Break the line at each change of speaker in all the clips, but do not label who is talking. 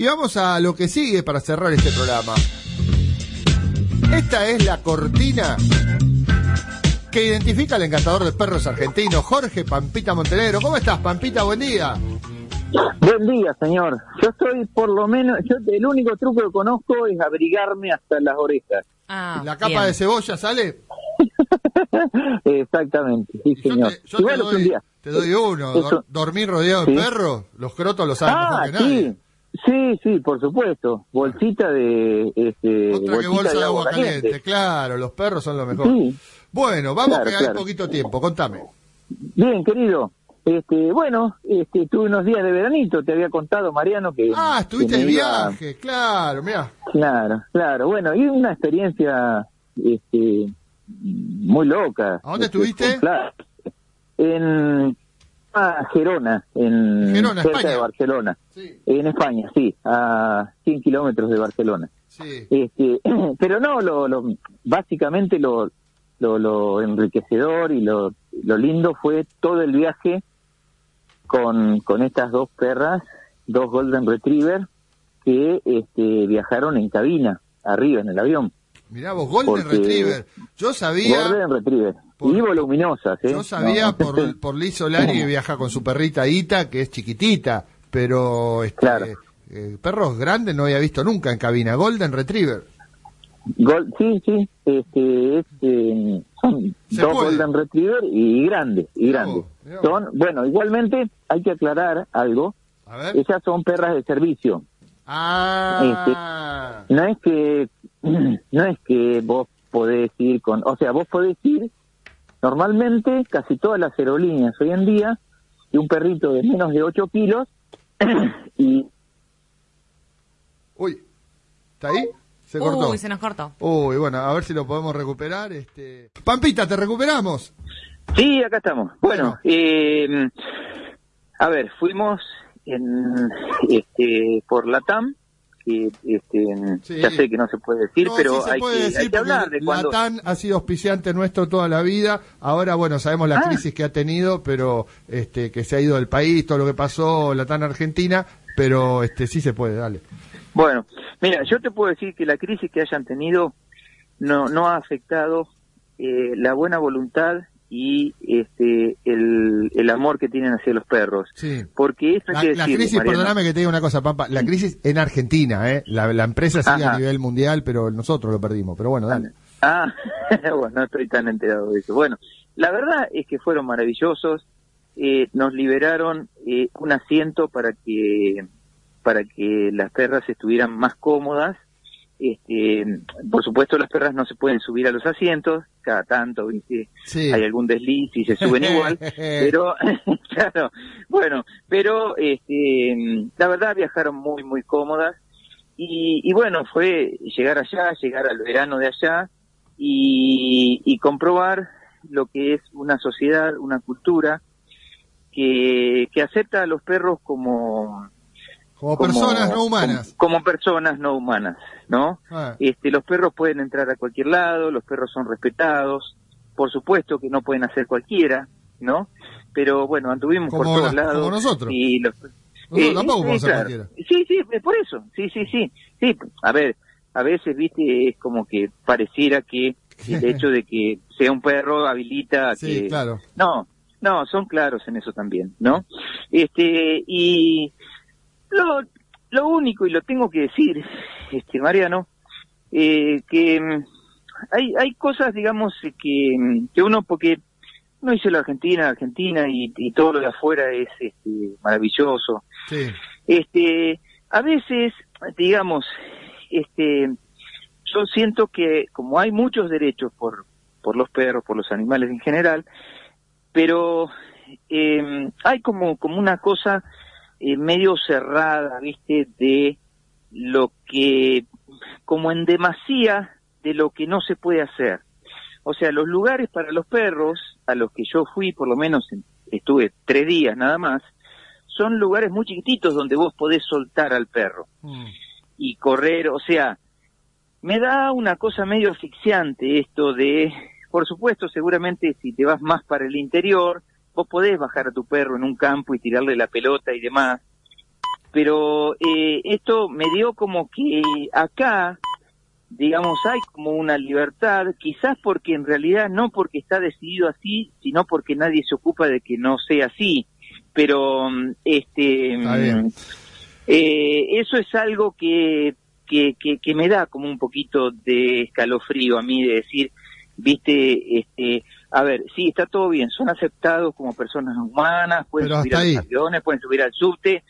Y vamos a lo que sigue para cerrar este programa. Esta es la cortina que identifica al encantador de perros argentino, Jorge Pampita Montenegro. ¿Cómo estás, Pampita? Buen día.
Buen día, señor. Yo estoy por lo menos, yo el único truco que conozco es abrigarme hasta las orejas.
Ah,
¿La capa
bien.
de cebolla sale?
Exactamente, sí,
Yo
señor.
te, yo te
un día.
te doy uno.
Eso-
dormir rodeado de
Sí.
perros, los crotos lo saben mejor
Ah,
que nadie.
sí. Sí, sí, por supuesto. Bolsita de este
Otra que
bolsita
bolsa
de
agua caliente. Claro, los perros son lo mejor.
Sí.
Bueno, vamos
Claro,
que hay
claro.
poquito tiempo. Contame.
Bien, querido. Este, bueno, este, tuve unos días de veranito, te había contado Mariano que
Ah, estuviste de
iba-
viaje. Claro, mira.
Claro, claro. Bueno, y una experiencia este, muy loca.
¿A dónde
Este,
estuviste?
Pla- En ah, Gerona, en
Gerona,
cerca
España.
de Barcelona.
Sí,
En España, sí, a 100 kilómetros de Barcelona.
sí.
Este, pero no, lo, lo, básicamente lo, lo, lo enriquecedor y lo, lo lindo fue todo el viaje con, con estas dos perras, dos Golden Retriever, que este, viajaron en cabina, arriba en el avión.
Mirá vos, Golden
Porque-
Retriever. Yo sabía,
Golden Retriever.
Por-
y voluminosas, ¿eh?
yo sabía
No,
por, por Liz Solari que viaja con su perrita Ita, que es chiquitita, pero este,
Claro.
eh, perros grandes no había visto nunca en cabina. Golden Retriever.
Sí, sí, este, es, son
Se
dos
puede.
Golden Retriever y grandes, y grandes. Son, bueno, igualmente hay que aclarar algo,
A ver.
esas son perras de servicio.
Ah,
No es que, no es que vos podés ir con, o sea, vos podés ir, normalmente casi todas las aerolíneas hoy en día, y un perrito de menos de 8 kilos, y
uy, ¿está ahí? Se cortó.
Uy, se nos cortó.
Uy, bueno, a ver si lo podemos recuperar. Este... Pampita, ¿te recuperamos?
Sí, acá estamos. Bueno,
Bueno.
eh, a ver, fuimos en, este, por la TAM, que este,
Sí.
ya sé que no se puede decir,
No,
pero
sí
hay,
puede
que,
decir
hay que hablar de cuando...
Latam ha sido auspiciante nuestro toda la vida. Ahora, bueno, sabemos la
Ah.
crisis que ha tenido, pero este que se ha ido del país, todo lo que pasó, Latam Argentina, pero este sí se puede, dale.
Bueno, mira, yo te puedo decir que la crisis que hayan tenido no, no ha afectado eh, la buena voluntad y este el, el amor que tienen hacia los perros.
Sí.
Porque eso
La,
hay que
la crisis,
Mariano.
perdóname que te diga una cosa, Pampa, la crisis en Argentina, ¿eh? La, la empresa sigue a nivel mundial, pero nosotros lo perdimos. Pero bueno, dale.
Ah, bueno, no estoy tan enterado de eso. Bueno, la verdad es que fueron maravillosos. Eh, nos liberaron eh, un asiento para que para que las perras estuvieran más cómodas. Este, por supuesto, las perras no se pueden subir a los asientos cada tanto, ¿viste?
Sí.
hay algún desliz y se suben igual, pero claro, bueno, pero este, la verdad viajaron muy muy cómodas y, y bueno fue llegar allá, llegar al verano de allá y, y comprobar lo que es una sociedad, una cultura que, que acepta a los perros como
Como personas no humanas.
como, como personas no humanas, ¿no?
Ah.
Este, los perros pueden entrar a cualquier lado, los perros son respetados, por supuesto que no pueden hacer cualquiera, ¿no? Pero bueno, anduvimos por todos
la-
lados.
como nosotros.
Y los,
Nosotros tampoco podemos ser
claro.
cualquiera.
Sí, sí, es por eso, sí, sí, sí. Sí, a ver, a veces, viste, es como que pareciera que el hecho de que sea un perro habilita
Sí,
que...
claro.
No, no, son claros en eso también, ¿no? Este, y lo, lo único, y lo tengo que decir, este, Mariano, eh, que mm, hay, hay cosas, digamos, que, mm, que uno, porque uno dice la Argentina, Argentina, y, y todo lo de afuera es este, maravilloso.
Sí.
Este, a veces, digamos, este, yo siento que como hay muchos derechos por, por los perros, por los animales en general, pero eh, hay como, como una cosa eh, medio cerrada, viste, de lo como en demasía de lo que no se puede hacer. O sea, los lugares para los perros, a los que yo fui, por lo menos estuve tres días nada más, son lugares muy chiquititos donde vos podés soltar al perro
Mm.
y correr, o sea, me da una cosa medio asfixiante esto de, por supuesto, seguramente si te vas más para el interior, vos podés bajar a tu perro en un campo y tirarle la pelota y demás, pero eh, esto me dio como que acá, digamos, hay como una libertad, quizás porque en realidad no porque está decidido así, sino porque nadie se ocupa de que no sea así, pero mm, este
Está bien.
mm, eh, eso es algo que, que, que, que me da como un poquito de escalofrío a mí de decir, viste, este, a ver, sí, está todo bien, son aceptados como personas humanas, pueden
Pero
subir a los aviones, pueden subir al subte,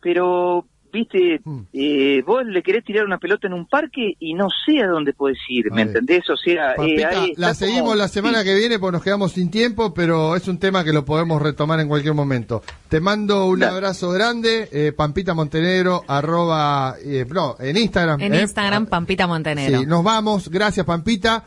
pero, viste,
Mm.
eh, vos le querés tirar una pelota en un parque y no sé a dónde podés ir, ¿me entendés? O sea, eh,
la seguimos
como-
la semana
sí.
que viene porque nos quedamos sin tiempo, pero es un tema que lo podemos retomar en cualquier momento. Te mando un abrazo grande, eh, Pampita Montenegro, arroba, eh, no, en Instagram.
En
¿eh?
Instagram, Pampita Montenegro.
Sí, nos vamos, gracias Pampita.